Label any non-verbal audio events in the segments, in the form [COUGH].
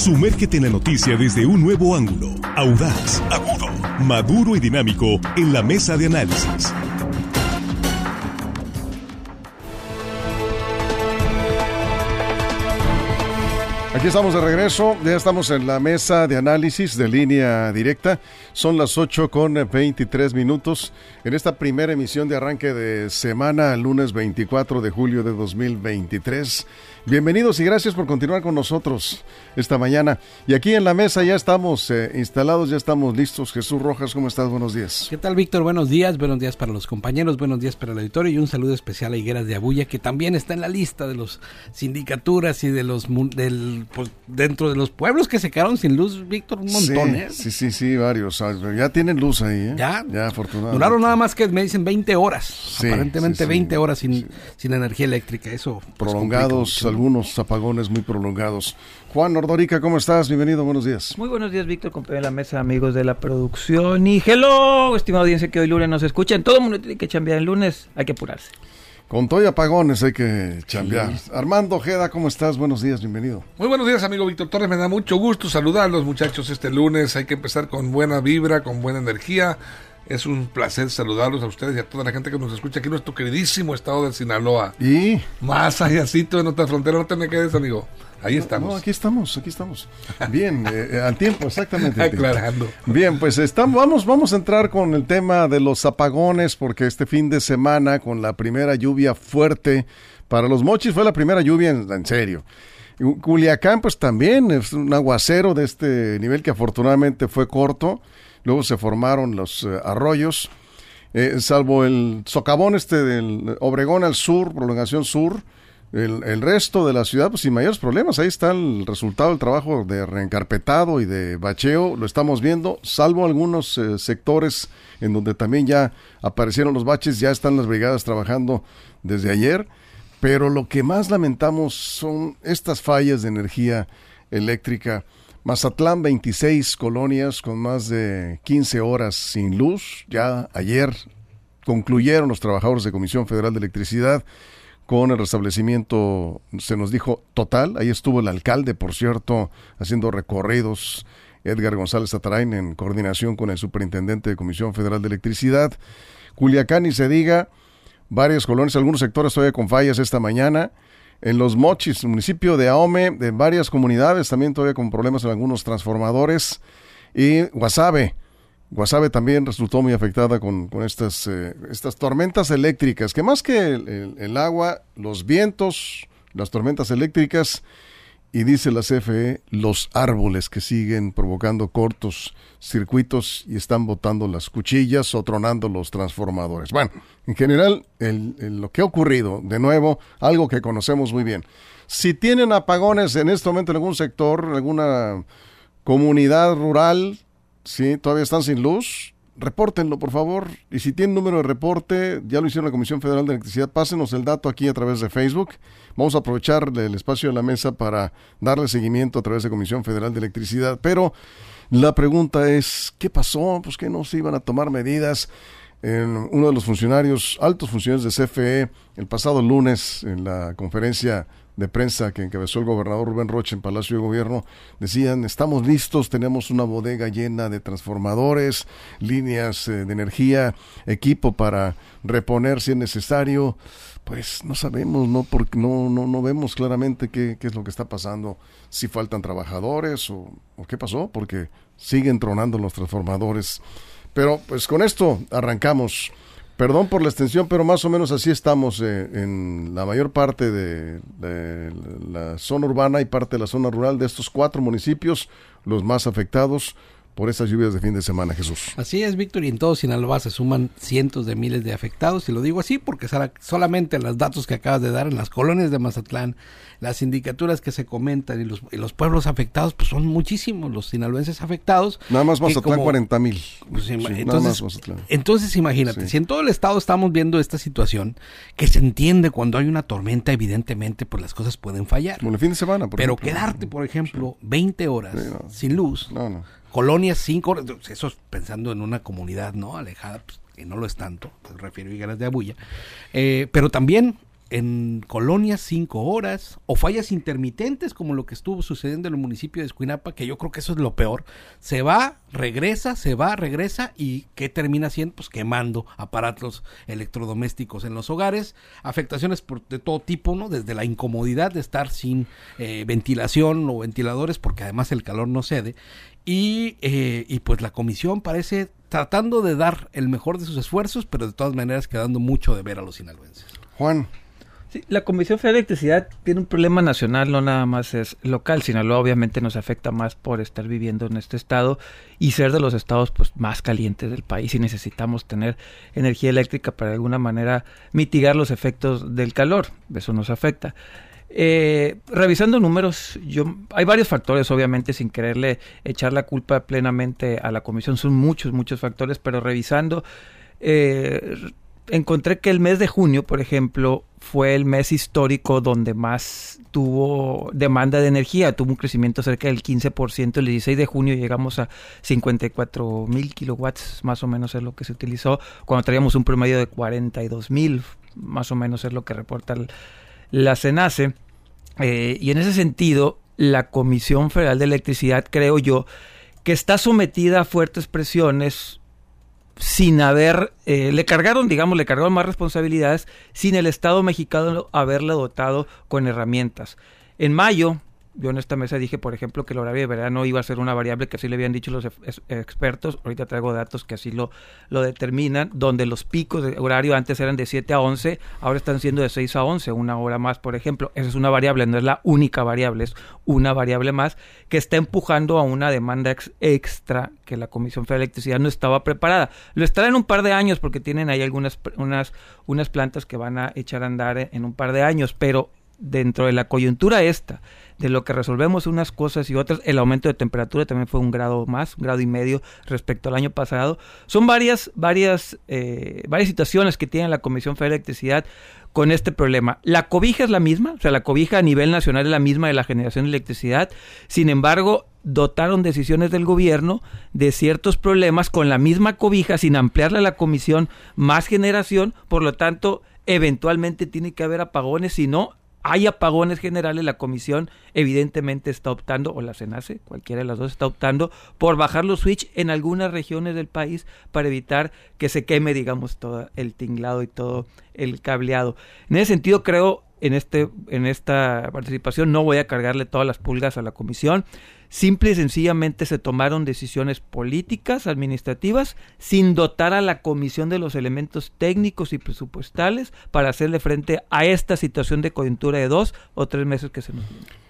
Sumérgete en la noticia desde un nuevo ángulo, audaz, agudo, maduro y dinámico en la mesa de análisis. Aquí estamos de regreso, ya estamos en la mesa de análisis de línea directa. Son las 8 con 23 minutos en esta primera emisión de arranque de semana, lunes 24 de julio de 2023. Bienvenidos y gracias por continuar con nosotros esta mañana. Y aquí en la mesa ya estamos eh, instalados, ya estamos listos. Jesús Rojas, ¿cómo estás? Buenos días. ¿Qué tal, Víctor? Buenos días, buenos días para los compañeros, buenos días para el auditorio y un saludo especial a Higueras de Abuya, que también está en la lista de los sindicaturas y de los del, pues, dentro de los pueblos que se quedaron sin luz, Víctor, un montón, sí, ¿eh? Sí, sí, sí, varios. Ya tienen luz ahí, ¿eh? Ya, ya afortunadamente. Duraron nada más que me dicen 20 horas. Sí, aparentemente sí, sí. 20 horas sin, Sí. sin energía eléctrica. Eso pues, Prolongados, algunos apagones muy prolongados. Juan Ordorica, ¿cómo estás? Bienvenido, buenos días. Muy buenos días, Víctor, compañero de la mesa, amigos de la producción. Y hello, estimada audiencia que hoy lunes nos escuchan. Todo el mundo tiene que chambear el lunes, hay que apurarse. Con todo y apagones hay que chambear. Armando Ojeda, ¿cómo estás? Buenos días, bienvenido. Muy buenos días, amigo Víctor Torres. Me da mucho gusto saludarlos, muchachos, este lunes. Hay que empezar con buena vibra, con buena energía. Es un placer saludarlos a ustedes y a toda la gente que nos escucha aquí en nuestro queridísimo estado de Sinaloa. Y Más allácito de nuestra frontera, no te me quedes, amigo. Ahí No, estamos. aquí estamos, aquí estamos. Bien, [LAUGHS] eh, eh, al tiempo, exactamente. Aclarando. Bien, pues estamos, vamos, vamos a entrar con el tema de los apagones, porque este fin de semana, con la primera lluvia fuerte para los mochis, fue la primera lluvia en, en serio. Culiacán, pues también es un aguacero de este nivel que afortunadamente fue corto. Luego se formaron los eh, arroyos, eh, salvo el socavón este del Obregón al sur, prolongación sur. El, resto de la ciudad, pues sin mayores problemas. Ahí está el resultado del trabajo de reencarpetado y de bacheo. Lo estamos viendo, salvo algunos eh, sectores en donde también ya aparecieron los baches, ya están las brigadas trabajando desde ayer. Pero lo que más lamentamos son estas fallas de energía eléctrica. Mazatlán, 26 colonias con más de 15 horas sin luz. Ya ayer concluyeron los trabajadores de Comisión Federal de Electricidad con el restablecimiento, se nos dijo, total. Ahí estuvo el alcalde, por cierto, haciendo recorridos, Edgar González Atarain, en coordinación con el superintendente de Comisión Federal de Electricidad. Culiacán, y se diga, varias colonias, algunos sectores todavía con fallas esta mañana. En los Mochis, municipio de Ahome, de varias comunidades, también todavía con problemas en algunos transformadores. Y Guasave, Guasave también resultó muy afectada con, con estas, eh, estas tormentas eléctricas, que más que el, agua, los vientos, las tormentas eléctricas, y dice la CFE, los árboles que siguen provocando cortos circuitos y están botando las cuchillas o tronando los transformadores. Bueno, en general, el- lo que ha ocurrido, de nuevo, algo que conocemos muy bien. Si tienen apagones en este momento en algún sector, en alguna comunidad rural, sí, todavía están sin luz, repórtenlo, por favor. Y si tienen número de reporte, ya lo hicieron la Comisión Federal de Electricidad, pásenos el dato aquí a través de Facebook. Vamos a aprovechar el espacio de la mesa para darle seguimiento a través de Comisión Federal de Electricidad. Pero la pregunta es, ¿qué pasó? Pues que no se iban a tomar medidas. En uno de los funcionarios, altos funcionarios de CFE, el pasado lunes en la conferencia de prensa que encabezó el gobernador Rubén Roche en Palacio de Gobierno, decían, estamos listos, tenemos una bodega llena de transformadores, líneas eh, de energía, equipo para reponer si es necesario. Pues no sabemos, no porque no, no, no vemos claramente qué, qué es lo que está pasando, si faltan trabajadores o, o qué pasó, porque siguen tronando los transformadores. Pero pues con esto arrancamos. Perdón por la extensión, pero más o menos así estamos eh, en la mayor parte de, de la zona urbana y parte de la zona rural de estos cuatro municipios, los más afectados por estas lluvias de fin de semana, Jesús. Así es, Víctor, y en todo Sinaloa se suman cientos de miles de afectados, y lo digo así porque solamente los datos que acabas de dar en las colonias de Mazatlán, las sindicaturas que se comentan y los, y los pueblos afectados, pues son muchísimos los sinaloenses afectados. Nada más Mazatlán, como- 40 mil. Pues, nada entonces, más Mazatlán. entonces imagínate, Sí. si en todo el estado estamos viendo esta situación, que se entiende cuando hay una tormenta, evidentemente, pues las cosas pueden fallar. Como el fin de semana, por Pero ejemplo. quedarte, por ejemplo, 20 horas Sí, no. sin luz, No, no. Colonias 5 horas, eso es pensando en una comunidad no alejada, pues, que no lo es tanto, me refiero a Higueras de Abuya, eh, pero también en colonias cinco horas o fallas intermitentes como lo que estuvo sucediendo en el municipio de Escuinapa, que yo creo que eso es lo peor. Se va, regresa, se va, regresa y ¿qué termina haciendo? Pues quemando aparatos electrodomésticos en los hogares, afectaciones por, de todo tipo, ¿no? Desde la incomodidad de estar sin eh, ventilación o ventiladores porque además el calor no cede y, eh, y pues la comisión parece tratando de dar el mejor de sus esfuerzos, pero de todas maneras quedando mucho de ver a los sinaloenses. Juan. Sí, la Comisión Federal de Electricidad tiene un problema nacional, no nada más es local. Sinaloa obviamente nos afecta más por estar viviendo en este estado y ser de los estados pues, más calientes del país y necesitamos tener energía eléctrica para de alguna manera mitigar los efectos del calor. Eso nos afecta. Eh, revisando números, yo hay varios factores, obviamente, sin quererle echar la culpa plenamente a la comisión, son muchos, muchos factores, pero revisando, eh, encontré que el mes de junio, por ejemplo, fue el mes histórico donde más tuvo demanda de energía, tuvo un crecimiento cerca del 15%, el 16 de junio llegamos a 54 mil kilowatts, más o menos es lo que se utilizó, cuando traíamos un promedio de 42 mil, más o menos es lo que reporta la CENACE, eh, y en ese sentido, la Comisión Federal de Electricidad, creo yo, que está sometida a fuertes presiones sin haber, eh, le cargaron, digamos, le cargaron más responsabilidades sin el Estado mexicano haberle dotado con herramientas. En mayo, yo en esta mesa dije, por ejemplo, que el horario de verano iba a ser una variable que así le habían dicho los expertos. Ahorita traigo datos que así lo, lo determinan, donde los picos de horario antes eran de 7 a 11, ahora están siendo de 6 a 11, una hora más, por ejemplo. Esa es una variable, no es la única variable, es una variable más que está empujando a una demanda extra que la Comisión Federal de Electricidad no estaba preparada. Lo estará en un par de años porque tienen ahí algunas unas, unas plantas que van a echar a andar en un par de años, pero dentro de la coyuntura esta, de lo que resolvemos unas cosas y otras, el aumento de temperatura también fue un grado más, un grado y medio respecto al año pasado. Son varias, varias, eh, varias situaciones que tiene la Comisión Federal de Electricidad con este problema. La cobija es la misma, o sea, la cobija a nivel nacional es la misma de la generación de electricidad. Sin embargo, dotaron decisiones del gobierno de ciertos problemas con la misma cobija sin ampliarle a la comisión más generación, por lo tanto, eventualmente tiene que haber apagones, si no, hay apagones generales, la comisión evidentemente está optando, o la CENACE, cualquiera de las dos está optando, por bajar los switch en algunas regiones del país para evitar que se queme, digamos, todo el tinglado y todo el cableado. En ese sentido, creo, en, este, en esta participación no voy a cargarle todas las pulgas a la comisión. Simple y sencillamente se tomaron decisiones políticas, administrativas, sin dotar a la comisión de los elementos técnicos y presupuestales para hacerle frente a esta situación de coyuntura de dos o tres meses que se nos.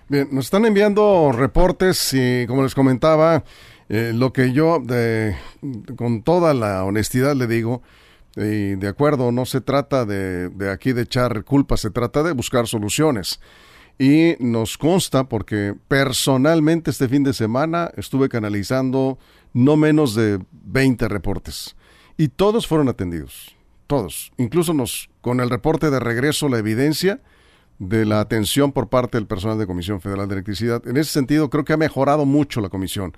Bien, nos están enviando reportes y como les comentaba, eh, lo que yo de, con toda la honestidad le digo, y de acuerdo, no se trata de, de aquí de echar culpas, se trata de buscar soluciones. Y nos consta porque personalmente este fin de semana estuve canalizando no menos de 20 reportes y todos fueron atendidos, todos. Incluso nos con el reporte de regreso la evidencia de la atención por parte del personal de Comisión Federal de Electricidad. En ese sentido creo que ha mejorado mucho la comisión.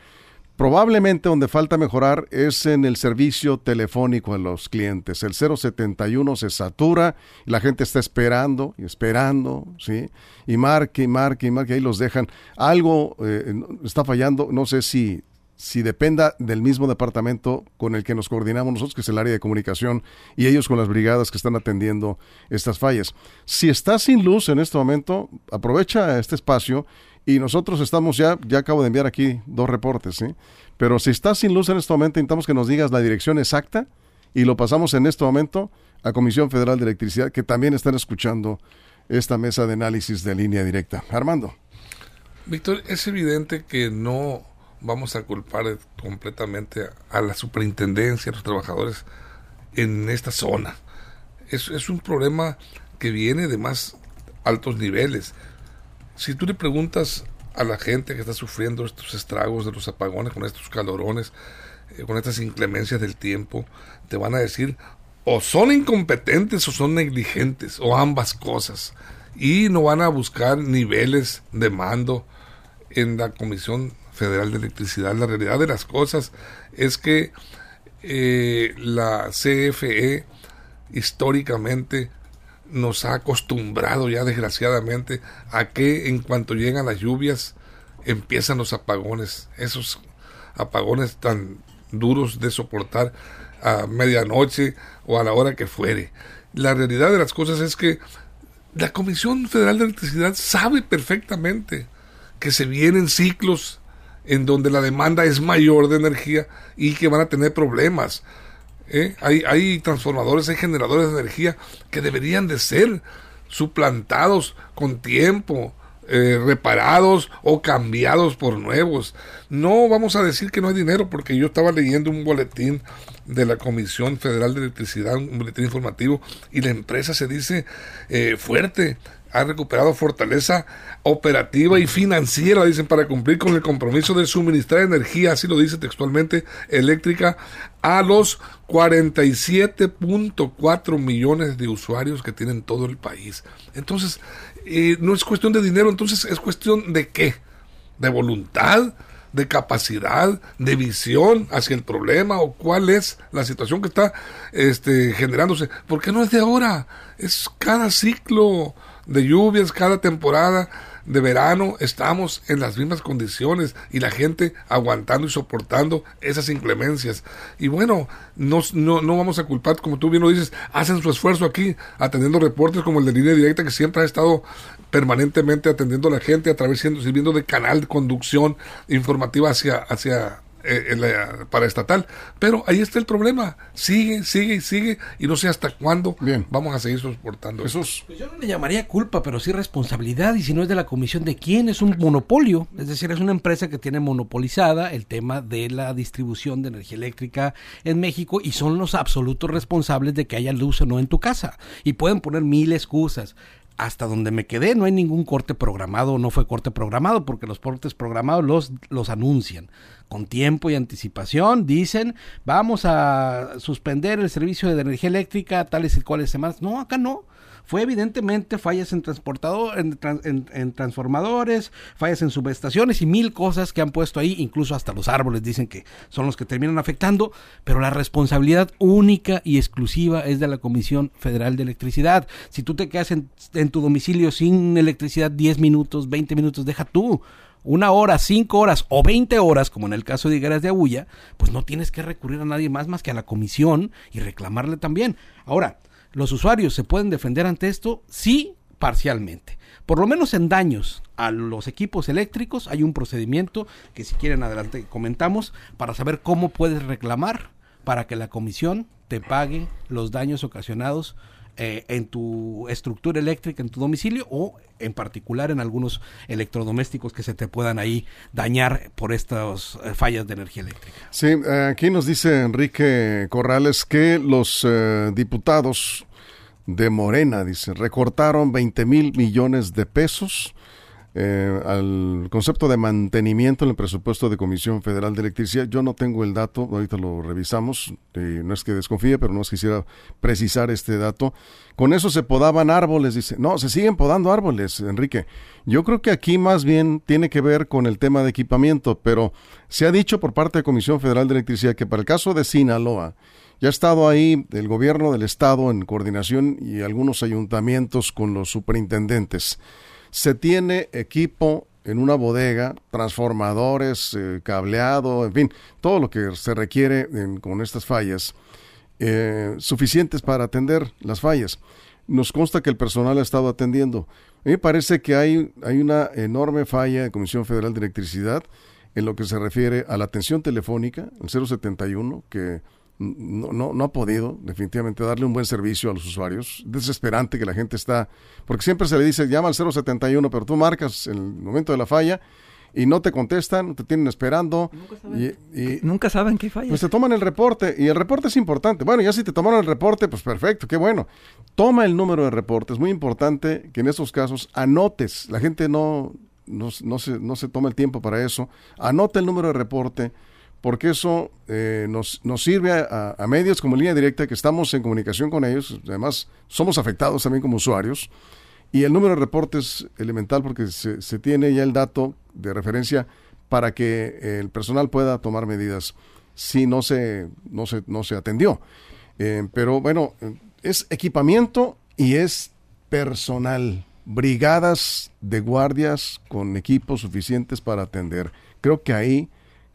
Probablemente donde falta mejorar es en el servicio telefónico a los clientes. El 071 se satura, y la gente está esperando y esperando, ¿sí? Y marque y marque y marque, ahí los dejan. Algo eh, está fallando, no sé si, si dependa del mismo departamento con el que nos coordinamos nosotros, que es el área de comunicación, y ellos con las brigadas que están atendiendo estas fallas. Si está sin luz en este momento, aprovecha este espacio y nosotros estamos ya, ya acabo de enviar aquí dos reportes, ¿sí? Pero si estás sin luz en este momento, intentamos que nos digas la dirección exacta y lo pasamos en este momento a Comisión Federal de Electricidad, que también están escuchando esta mesa de análisis de línea directa. Armando. Víctor, es evidente que no vamos a culpar completamente a la superintendencia, a los trabajadores en esta zona. Es, es un problema que viene de más altos niveles si tú le preguntas a la gente que está sufriendo estos estragos de los apagones, con estos calorones, eh, con estas inclemencias del tiempo, te van a decir o son incompetentes o son negligentes, o ambas cosas. Y no van a buscar niveles de mando en la Comisión Federal de Electricidad. La realidad de las cosas es que eh, la CFE históricamente nos ha acostumbrado ya desgraciadamente a que en cuanto llegan las lluvias empiezan los apagones, esos apagones tan duros de soportar a medianoche o a la hora que fuere. La realidad de las cosas es que la Comisión Federal de Electricidad sabe perfectamente que se vienen ciclos en donde la demanda es mayor de energía y que van a tener problemas. ¿eh? Hay, hay transformadores, hay generadores de energía que deberían de ser suplantados con tiempo, eh, reparados o cambiados por nuevos. No vamos a decir que no hay dinero porque yo estaba leyendo un boletín de la Comisión Federal de Electricidad, un boletín informativo, y la empresa se dice eh, fuerte, ha recuperado fortaleza operativa y financiera, dicen, para cumplir con el compromiso de suministrar energía, así lo dice textualmente, eléctrica a los 47.4 millones de usuarios que tienen todo el país. Entonces, eh, no es cuestión de dinero, entonces es cuestión de qué? De voluntad, de capacidad, de visión hacia el problema o cuál es la situación que está este, generándose. Porque no es de ahora, es cada ciclo de lluvias, cada temporada de verano estamos en las mismas condiciones y la gente aguantando y soportando esas inclemencias. Y bueno, no, no, no vamos a culpar, como tú bien lo dices, hacen su esfuerzo aquí atendiendo reportes como el de línea directa que siempre ha estado permanentemente atendiendo a la gente a través siendo sirviendo de canal de conducción informativa hacia hacia eh, la paraestatal. Pero ahí está el problema. Sigue, sigue y sigue. Y no sé hasta cuándo vamos a seguir soportando eso. Pues yo no le llamaría culpa, pero sí responsabilidad. Y si no es de la comisión de quién, es un monopolio. Es decir, es una empresa que tiene monopolizada el tema de la distribución de energía eléctrica en México y son los absolutos responsables de que haya luz o no en tu casa. Y pueden poner mil excusas hasta donde me quedé no hay ningún corte programado, no fue corte programado, porque los cortes programados los, los anuncian con tiempo y anticipación. Dicen, vamos a suspender el servicio de energía eléctrica tales y cuales semanas. No, acá no. Fue evidentemente fallas en transportador, en, transformadores, fallas en subestaciones y mil cosas que han puesto ahí, incluso hasta los árboles dicen que son los que terminan afectando, pero la responsabilidad única y exclusiva es de la Comisión Federal de Electricidad. Si tú te quedas en, en tu domicilio sin electricidad 10 minutos, 20 minutos, deja tú una hora, cinco horas o veinte horas, como en el caso de Higueras de Agulla, pues no tienes que recurrir a nadie más más que a la comisión y reclamarle también. Ahora, ¿los usuarios se pueden defender ante esto? Sí, parcialmente. Por lo menos en daños a los equipos eléctricos hay un procedimiento que si quieren adelante comentamos para saber cómo puedes reclamar para que la comisión te pague los daños ocasionados eh, en tu estructura eléctrica, en tu domicilio o en particular en algunos electrodomésticos que se te puedan ahí dañar por estas eh, fallas de energía eléctrica. Sí, eh, aquí nos dice Enrique Corrales que los diputados de Morena, dice, recortaron 20 mil millones de pesos eh, al concepto de mantenimiento en el presupuesto de Comisión Federal de Electricidad. Yo no tengo el dato, ahorita lo revisamos, no es que desconfíe, pero no quisiera precisar este dato. Con eso se podaban árboles, dice. No, se siguen podando árboles, Enrique. Yo creo que aquí más bien tiene que ver con el tema de equipamiento, pero se ha dicho por parte de Comisión Federal de Electricidad que para el caso de Sinaloa, ya ha estado ahí el gobierno del estado en coordinación y algunos ayuntamientos con los superintendentes se tiene equipo en una bodega, transformadores, eh, cableado, en fin, todo lo que se requiere con estas fallas, eh, suficientes para atender las fallas. Nos consta que el personal ha estado atendiendo. A mí me parece que hay, hay una enorme falla de Comisión Federal de Electricidad en lo que se refiere a la atención telefónica, el 071, que no, no, no ha podido definitivamente darle un buen servicio a los usuarios. Desesperante que la gente está, porque siempre se le dice llama al 071, pero tú marcas en el momento de la falla y no te contestan, te tienen esperando. Nunca saben, y, nunca saben qué falla. Pues te toman el reporte y el reporte es importante. Bueno, ya si te tomaron el reporte, pues perfecto, qué bueno. Toma el número de reporte. Es muy importante que en estos casos anotes. La gente no, no, no, se, no se toma el tiempo para eso. Anota el número de reporte porque eso eh, nos, nos, sirve a, medios como línea directa que estamos en comunicación con ellos, además somos afectados también como usuarios, y el número de reportes es elemental porque se, se tiene ya el dato de referencia para que el personal pueda tomar medidas si no se, no se, no se atendió. Eh, pero bueno, es equipamiento y es personal, brigadas de guardias con equipos suficientes para atender. Creo que ahí,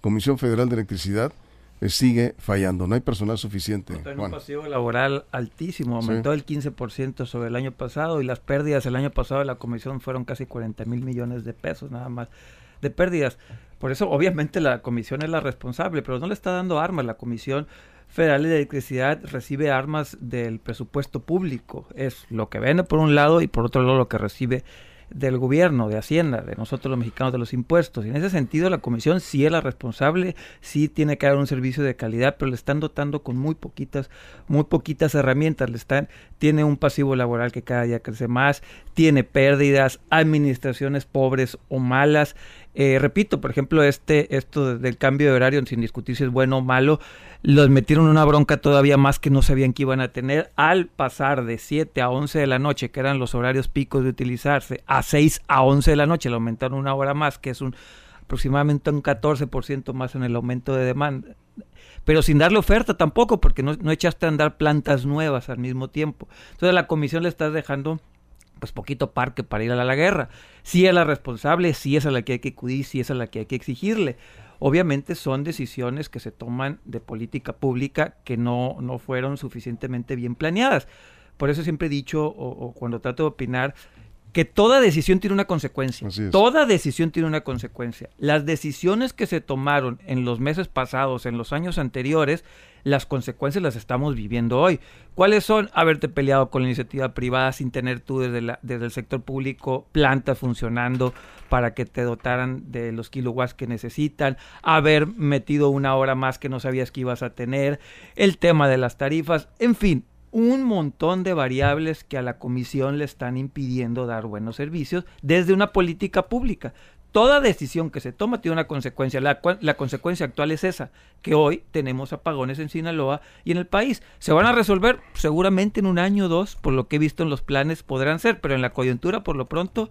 Comisión Federal de Electricidad, eh, sigue fallando, no hay personal suficiente. Tiene un pasivo laboral altísimo, aumentó el 15% sobre el año pasado y las pérdidas el año pasado de la comisión fueron casi 40 mil millones de pesos nada más de pérdidas. Por eso obviamente la comisión es la responsable, pero no le está dando armas. La comisión federal de electricidad recibe armas del presupuesto público. Es lo que vende por un lado y por otro lado lo que recibe del gobierno, de Hacienda, de nosotros los mexicanos de los impuestos. Y en ese sentido la comisión sí es la responsable, sí tiene que dar un servicio de calidad, pero le están dotando con muy poquitas, muy poquitas herramientas. Le están, tiene un pasivo laboral que cada día crece más, tiene pérdidas, administraciones pobres o malas. Eh, repito, por ejemplo, este, esto del cambio de horario, sin discutir si es bueno o malo, los metieron una bronca todavía más que no sabían que iban a tener al pasar de 7 a 11 de la noche, que eran los horarios picos de utilizarse, a 6 a 11 de la noche, le aumentaron una hora más, que es un aproximadamente un 14% más en el aumento de demanda. Pero sin darle oferta tampoco, porque no, no echaste a andar plantas nuevas al mismo tiempo. Entonces la comisión le estás dejando pues poquito parque para ir a la, guerra. Si es la responsable, si es a la que hay que acudir, si es a la que hay que exigirle obviamente son decisiones que se toman de política pública que no, no fueron suficientemente bien planeadas. Por eso siempre he dicho, o, cuando trato de opinar, que toda decisión tiene una consecuencia. Toda decisión tiene una consecuencia. Las decisiones que se tomaron en los meses pasados, en los años anteriores, las consecuencias las estamos viviendo hoy. ¿Cuáles son? Haberte peleado con la iniciativa privada sin tener tú desde, la, desde el sector público plantas funcionando para que te dotaran de los kilowatts que necesitan, haber metido una hora más que no sabías que ibas a tener, el tema de las tarifas, en fin, un montón de variables que a la comisión le están impidiendo dar buenos servicios desde una política pública. Toda decisión que se toma tiene una consecuencia. La, la, consecuencia actual es esa, que hoy tenemos apagones en Sinaloa y en el país. ¿Se van a resolver? Seguramente en un año o dos, por lo que he visto en los planes, podrán ser, pero en la coyuntura, por lo pronto,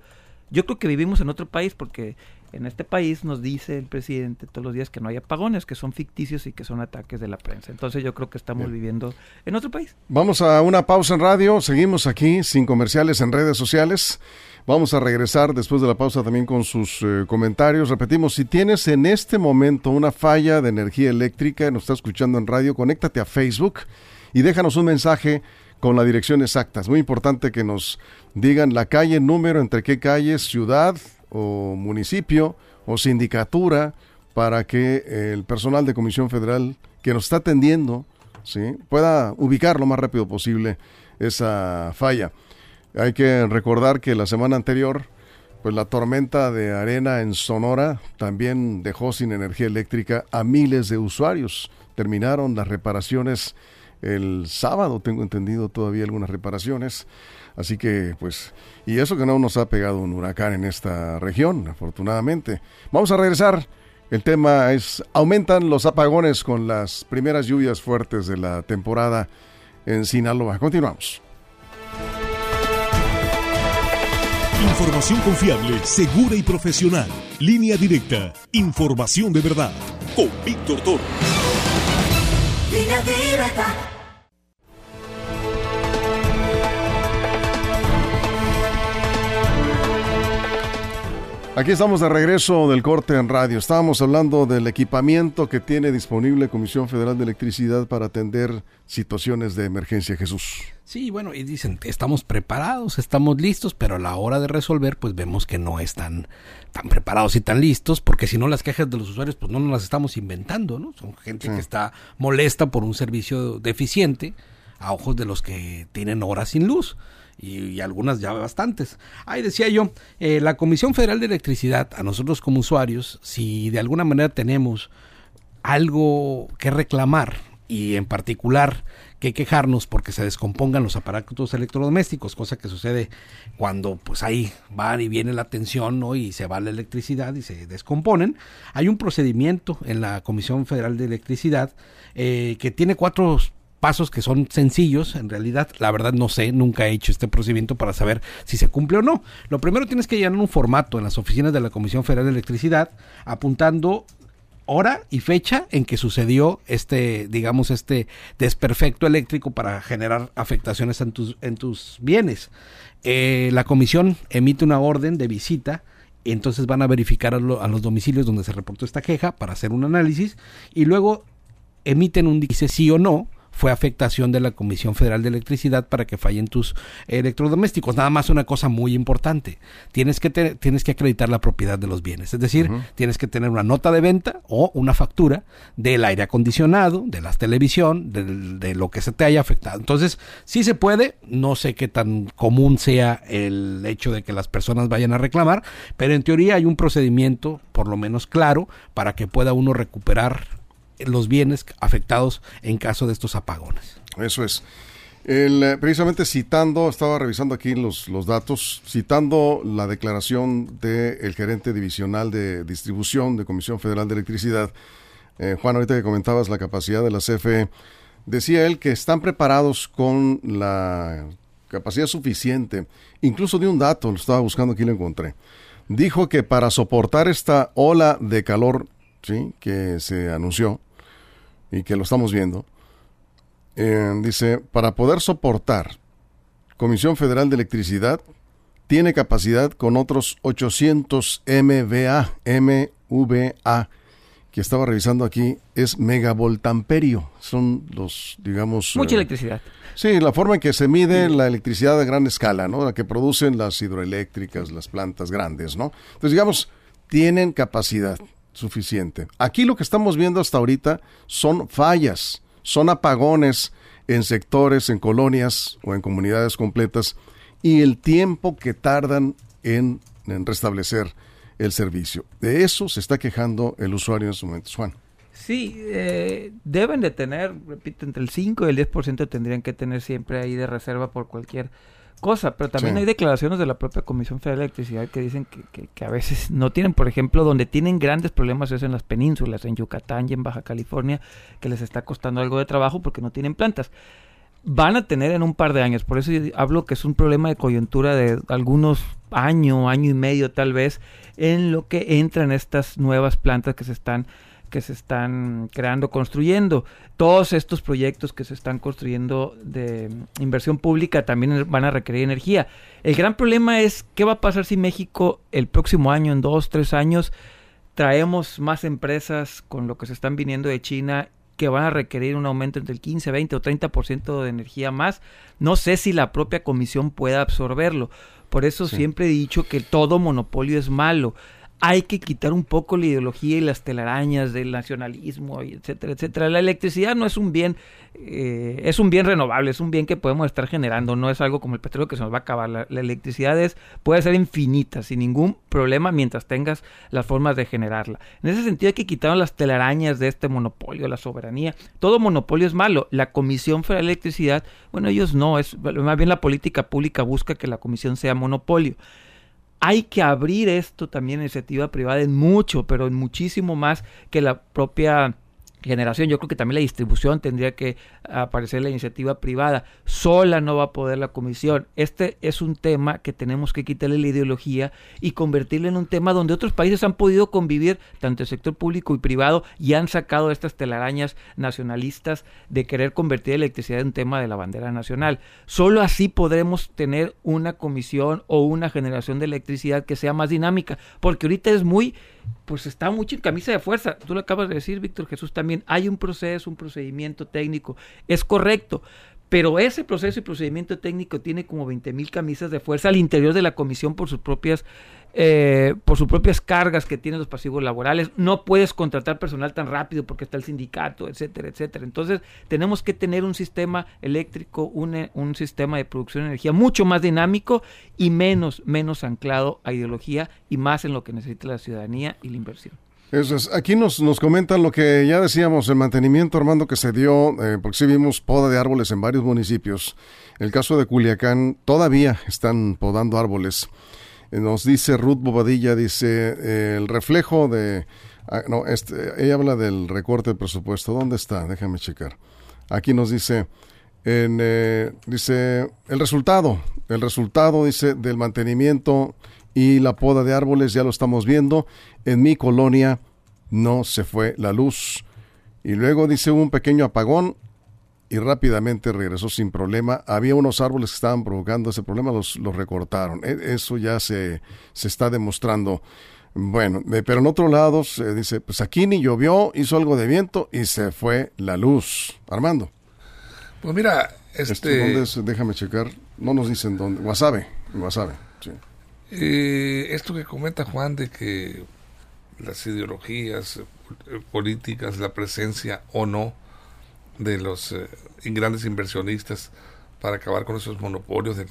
yo creo que vivimos en otro país porque en este país nos dice el presidente todos los días que no hay apagones, que son ficticios y que son ataques de la prensa. Entonces yo creo que estamos viviendo en otro país. Vamos a una pausa en radio, seguimos aquí sin comerciales en redes sociales. Vamos a regresar después de la pausa también con sus eh, comentarios. Repetimos, si tienes en este momento una falla de energía eléctrica, nos está escuchando en radio, conéctate a Facebook y déjanos un mensaje con la dirección exacta. Es muy importante que nos digan la calle, número, entre qué calles, ciudad, o municipio o sindicatura para que el personal de Comisión Federal que nos está atendiendo ¿sí? pueda ubicar lo más rápido posible esa falla. Hay que recordar que la semana anterior, pues la tormenta de arena en Sonora también dejó sin energía eléctrica a miles de usuarios. Terminaron las reparaciones el sábado, tengo entendido todavía algunas reparaciones. Así que, pues, y eso que no nos ha pegado un huracán en esta región, afortunadamente. Vamos a regresar. El tema es, aumentan los apagones con las primeras lluvias fuertes de la temporada en Sinaloa. Continuamos. Información confiable, segura y profesional. Línea directa. Información de verdad. Con Víctor Toro. Línea directa. Aquí estamos de regreso del corte en radio. Estábamos hablando del equipamiento que tiene disponible Comisión Federal de Electricidad para atender situaciones de emergencia, Jesús. Sí, bueno, y dicen, estamos preparados, estamos listos, pero a la hora de resolver, pues vemos que no están tan preparados y tan listos, porque si no las quejas de los usuarios, pues no nos las estamos inventando, ¿no? Son gente que está molesta por un servicio deficiente a ojos de los que tienen horas sin luz y, algunas ya bastantes. Ahí decía yo, eh, la Comisión Federal de Electricidad, a nosotros como usuarios, si de alguna manera tenemos algo que reclamar y en particular que quejarnos porque se descompongan los aparatos electrodomésticos, cosa que sucede cuando pues ahí van y viene la tensión ¿no? y se va la electricidad y se descomponen. Hay un procedimiento en la Comisión Federal de Electricidad eh, que tiene cuatro pasos que son sencillos, en realidad, la verdad no sé, nunca he hecho este procedimiento para saber si se cumple o no. Lo primero tienes que llenar un formato en las oficinas de la Comisión Federal de Electricidad apuntando hora y fecha en que sucedió este, digamos, este desperfecto eléctrico para generar afectaciones en tus, en tus bienes. Eh, la comisión emite una orden de visita entonces van a verificar a, los domicilios donde se reportó esta queja para hacer un análisis y luego emiten un dice sí o no fue afectación de la Comisión Federal de Electricidad para que fallen tus electrodomésticos. Nada más una cosa muy importante. Tienes que, tienes que acreditar la propiedad de los bienes. Es decir, tienes que tener una nota de venta o una factura del aire acondicionado, de la televisión, de, de lo que se te haya afectado. Entonces, sí se puede. No sé qué tan común sea el hecho de que las personas vayan a reclamar, pero en teoría hay un procedimiento, por lo menos claro, para que pueda uno recuperar los bienes afectados en caso de estos apagones. Eso es. Eh, precisamente citando, estaba revisando aquí los, los datos, citando la declaración del gerente divisional de distribución de Comisión Federal de Electricidad, eh, Juan, ahorita que comentabas la capacidad de la CFE, decía él que están preparados con la capacidad suficiente, incluso de un dato, lo estaba buscando aquí lo encontré. Dijo que para soportar esta ola de calor ¿sí? que se anunció, y que lo estamos viendo, eh, dice, para poder soportar Comisión Federal de Electricidad, tiene capacidad con otros 800 MVA, MVA, que estaba revisando aquí, es megavoltamperio. Son los, digamos... Mucha eh, electricidad. Sí, la forma en que se mide la electricidad a gran escala, ¿no? La que producen las hidroeléctricas, las plantas grandes, ¿no? Entonces, digamos, tienen capacidad suficiente. Aquí lo que estamos viendo hasta ahorita son fallas, son apagones en sectores, en colonias o en comunidades completas y el tiempo que tardan en, restablecer el servicio. De eso se está quejando el usuario en su momento. Juan. Sí, eh, deben de tener, repito, entre el 5 y el 10% tendrían que tener siempre ahí de reserva por cualquier cosa, pero también hay declaraciones de la propia Comisión Federal de Electricidad que dicen que, que, a veces no tienen, por ejemplo, donde tienen grandes problemas es en las penínsulas, en Yucatán y en Baja California, que les está costando algo de trabajo porque no tienen plantas. Van a tener en un par de años, por eso hablo que es un problema de coyuntura de algunos años, año y medio tal vez, en lo que entran estas nuevas plantas que se están que se están creando, construyendo. Todos estos proyectos que se están construyendo de inversión pública también van a requerir energía. El gran problema es qué va a pasar si México el próximo año, en dos, tres años, traemos más empresas con lo que se están viniendo de China que van a requerir un aumento entre el 15, 20 o 30% de energía más. No sé si la propia comisión pueda absorberlo. Por eso siempre he dicho que todo monopolio es malo hay que quitar un poco la ideología y las telarañas del nacionalismo, etcétera, etcétera. La electricidad no es un bien, eh, es un bien renovable, es un bien que podemos estar generando, no es algo como el petróleo que se nos va a acabar. La, electricidad es, puede ser infinita, sin ningún problema, mientras tengas las formas de generarla. En ese sentido hay que quitar las telarañas de este monopolio, la soberanía. Todo monopolio es malo. La Comisión Federal de Electricidad, bueno, ellos no, es más bien la política pública busca que la comisión sea monopolio hay que abrir esto también iniciativa privada en mucho, pero en muchísimo más que la propia generación. Yo creo que también la distribución tendría que aparecer la iniciativa privada. Sola no va a poder la comisión. Este es un tema que tenemos que quitarle la ideología y convertirlo en un tema donde otros países han podido convivir, tanto el sector público y privado, y han sacado estas telarañas nacionalistas de querer convertir la electricidad en un tema de la bandera nacional. Solo así podremos tener una comisión o una generación de electricidad que sea más dinámica, porque ahorita es muy pues está mucho en camisa de fuerza. Tú lo acabas de decir, Víctor Jesús, también hay un proceso, un procedimiento técnico. Es correcto. Pero ese proceso y procedimiento técnico tiene como 20 mil camisas de fuerza al interior de la comisión por sus propias eh, por sus propias cargas que tienen los pasivos laborales. No puedes contratar personal tan rápido porque está el sindicato, etcétera, etcétera. Entonces tenemos que tener un sistema eléctrico, un, un sistema de producción de energía mucho más dinámico y menos, menos anclado a ideología y más en lo que necesita la ciudadanía y la inversión. Eso es. Aquí nos, nos comentan lo que ya decíamos, el mantenimiento, Armando, que se dio, eh, porque sí vimos poda de árboles en varios municipios. El caso de Culiacán, todavía están podando árboles. Eh, nos dice Ruth Bobadilla, dice, eh, el reflejo de... Ah, no, este, ella habla del recorte de presupuesto. ¿Dónde está? Déjame checar. Aquí nos dice, en, eh, dice, el resultado, el resultado, dice, del mantenimiento y la poda de árboles, ya lo estamos viendo. En mi colonia no se fue la luz. Y luego dice un pequeño apagón y rápidamente regresó sin problema. Había unos árboles que estaban provocando ese problema, los, los recortaron. E- Eso ya se, se está demostrando. Bueno, eh, pero en otro lado se dice, pues aquí ni llovió, hizo algo de viento y se fue la luz. Armando, Pues mira, este, este, ¿dónde es? Déjame checar. No nos dicen dónde. Guasave, Guasave. Eh, esto que comenta Juan de que las ideologías eh, políticas, la presencia o no de los eh, grandes inversionistas para acabar con esos monopolios del,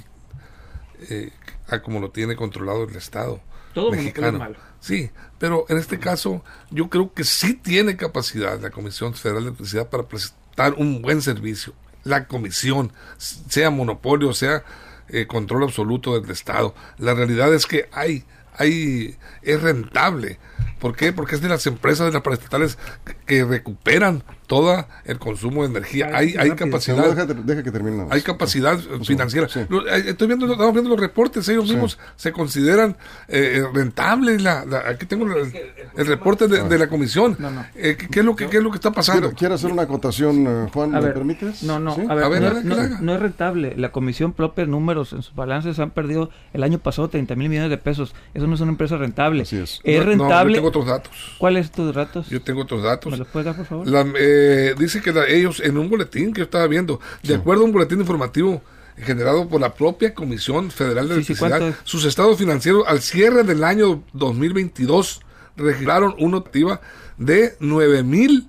eh, a como lo tiene controlado el Estado Todo mexicano. es malo. Sí, pero en este caso yo creo que sí tiene capacidad la Comisión Federal de Electricidad para prestar un buen servicio. La comisión, sea monopolio, sea eh, control absoluto del Estado. La realidad es que hay, hay, es rentable. ¿Por qué? Porque es de las empresas de las paraestatales que, que recuperan todo el consumo de energía. Ay, Hay, hay capacidad. No, deja, deja que termine. Hay capacidad eh, financiera. sí. Eh, Estoy viendo, estamos viendo los reportes, ellos Sí. mismos se consideran eh, rentables. La, la- aquí tengo el, el reporte de, de la comisión. No, no. Eh, ¿qué, es lo que, qué es lo que está pasando? Quiero, quiero hacer una acotación, eh, Juan, A ¿me ver, permites? No, no, ¿Sí? a ver, A ver, no, es rentable. La comisión propia, números en sus balances han perdido el año pasado 30 mil millones de pesos. Eso no es una empresa rentable. Así es. No, no, rentable. yo tengo otros datos. ¿Cuáles tus datos? Yo tengo otros datos. ¿Me los puedes dar, por favor? La- eh, dice que la- ellos, en un boletín que yo estaba viendo, de acuerdo a un boletín informativo generado por la propia Comisión Federal de Sí, Electricidad, sus estados financieros al cierre del año 2022 registraron una activa de 9 mil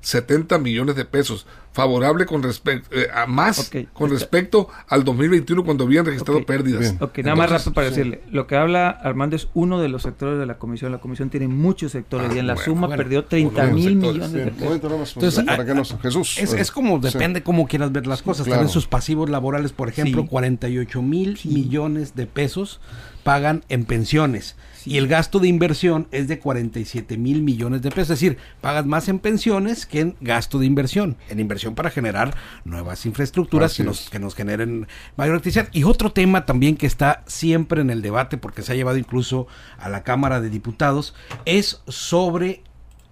70 millones de pesos, favorable con respecto a más con está- respecto al 2021 cuando habían registrado pérdidas. Bien. Ok, nada más rápido para sí. decirle. Lo que habla Armando es uno de los sectores de la comisión. La comisión tiene muchos sectores Ah, y en la bueno, suma bueno. perdió 30 Uno de los mil millones de pesos. Entonces, para a- que nos... Jesús. Es, eh, es como, sí. depende cómo quieras ver las cosas. Claro. También sus pasivos laborales, por ejemplo, Sí. 48 mil millones de pesos pagan en pensiones. Y el gasto de inversión es de 47 mil millones de pesos. Es decir, pagas más en pensiones que en gasto de inversión. En inversión para generar nuevas infraestructuras Así que nos, es. que nos generen mayor electricidad. Y otro tema también que está siempre en el debate, porque se ha llevado incluso a la Cámara de Diputados, es sobre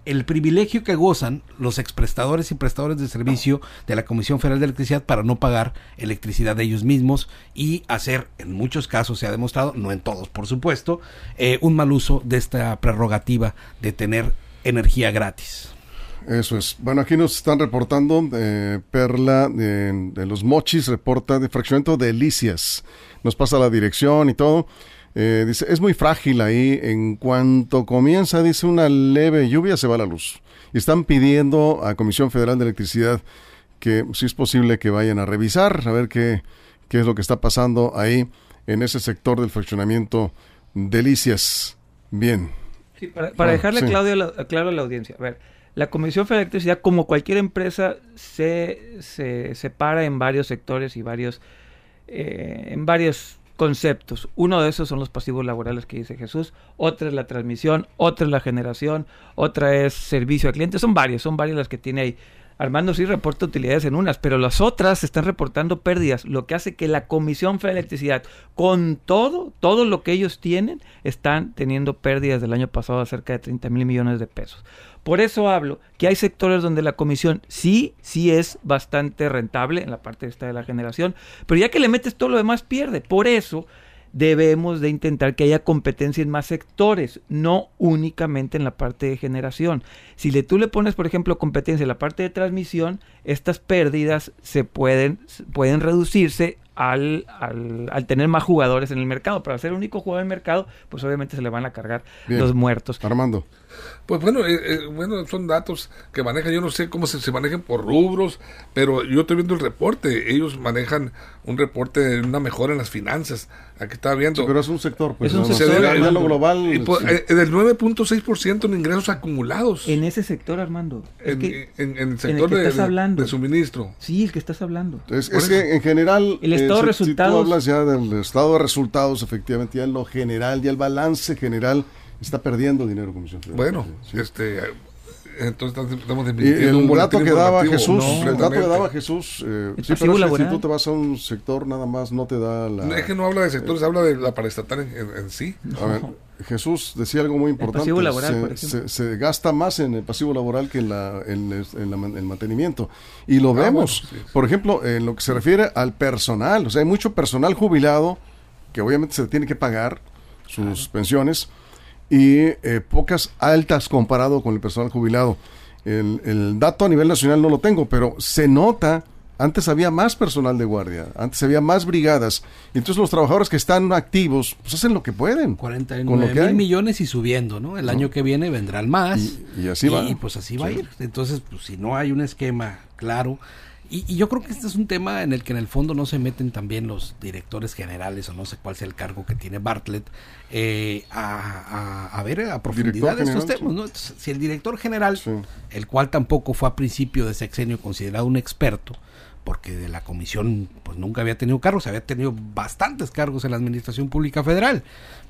el privilegio que gozan los exprestadores y prestadores de servicio de la Comisión Federal de Electricidad para no pagar electricidad de ellos mismos y hacer, en muchos casos se ha demostrado, no en todos por supuesto, eh, un mal uso de esta prerrogativa de tener energía gratis. Eso es. Bueno, aquí nos están reportando, eh, Perla de, de los Mochis reporta de fraccionamiento de Delicias. Nos pasa la dirección y todo. Eh, dice, es muy frágil ahí. En cuanto comienza, dice, una leve lluvia, se va la luz. Y están pidiendo a Comisión Federal de Electricidad que, si es posible, que vayan a revisar, a ver qué, qué es lo que está pasando ahí en ese sector del fraccionamiento Delicias. Bien. Sí, para, para Ah, dejarle sí. la, claro a la audiencia, a ver, la Comisión Federal de Electricidad, como cualquier empresa, se, se separa en varios sectores y varios, eh, en varios conceptos. Uno de esos son los pasivos laborales que dice Jesús, otra es la transmisión, otra es la generación, otra es servicio al cliente, son varios, son varias las que tiene ahí. Armando sí reporta utilidades en unas, pero las otras están reportando pérdidas, lo que hace que la Comisión Federal de Electricidad, con todo, todo lo que ellos tienen, están teniendo pérdidas del año pasado de cerca de 30 mil millones de pesos. Por eso hablo que hay sectores donde la comisión sí, sí es bastante rentable en la parte esta de la generación, pero ya que le metes todo lo demás pierde. Por eso debemos de intentar que haya competencia en más sectores, no únicamente en la parte de generación. Si le, tú le pones, por ejemplo, competencia en la parte de transmisión, estas pérdidas se pueden, pueden reducirse al, al, al tener más jugadores en el mercado. Para ser el único jugador en el mercado, pues obviamente se le van a cargar Bien. los muertos. Armando. Pues bueno, eh, eh, bueno, son datos que manejan, yo no sé cómo se, se manejan por rubros, pero yo estoy viendo el reporte, ellos manejan un reporte de una mejora en las finanzas, aquí estaba viendo. Pero es un sector, pues. Es un sector, Armando. lo global. Y, pues, sí. eh, del 9.6% en ingresos acumulados En ese sector, Armando. Es en, que- en- en el el sector que de, estás de- hablando. de suministro. sí, el que estás hablando. Es, que en general, El estado de si, resultados- tú hablas ya del estado de resultados, efectivamente, ya en lo general, ya el balance general está perdiendo dinero, Comisión Federal. Bueno, Sí. este, Entonces estamos desmintiendo un el boletín dato que daba. Jesús, No, el dato que daba Jesús, eh, El sí, pero es que si tú te vas a un sector nada más no te da la... Es que no habla de sectores, habla de la paraestatal en, en- en sí. A ver, Jesús decía algo muy importante. pasivo laboral, se, por ejemplo. se- se gasta más en el pasivo laboral que en, la, en, el- en la el mantenimiento. Y lo Ah, vemos, bueno, sí. por ejemplo, en lo que se refiere al personal. O sea, hay mucho personal jubilado que obviamente se tiene que pagar sus pensiones y eh, pocas altas comparado con el personal jubilado. El, el dato a nivel nacional no lo tengo, pero se nota. Antes había más personal de guardia, antes había más brigadas. Entonces los trabajadores que están activos, pues hacen lo que pueden. con lo 49 que mil hay. millones y subiendo, ¿no? El año que viene vendrán más. Y- y así va. Y pues así va a ir. Entonces, pues si no hay un esquema claro. Y, y yo creo que este es un tema en el que en el fondo no se meten también los directores generales o no sé cuál sea el cargo que tiene Bartlett eh, a, a- a ver a profundidad Director estos temas. ¿no? Entonces, si el director general, Sí. el cual tampoco fue a principio de sexenio considerado un experto, porque de la comisión pues nunca había tenido cargos, había tenido bastantes cargos en la administración pública federal.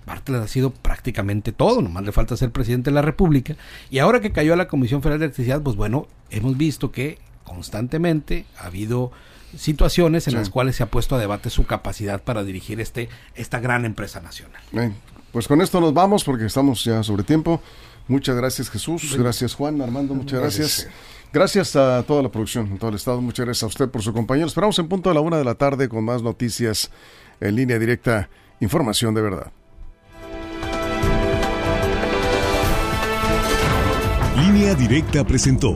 Bartlett ha sido prácticamente todo, nomás le falta ser presidente de la República. Y ahora que cayó a la Comisión Federal de Electricidad, pues bueno, hemos visto que constantemente ha habido situaciones en Sí. las cuales se ha puesto a debate su capacidad para dirigir este esta gran empresa nacional. Bien, pues con esto nos vamos porque estamos ya sobre tiempo. Muchas gracias Jesús, gracias Juan, Armando, muchas gracias. Gracias. Gracias a toda la producción, en todo el estado, muchas gracias a usted por su compañía. Lo Esperamos en punto de la una de la tarde con más noticias en línea directa, información de verdad. Línea Directa presentó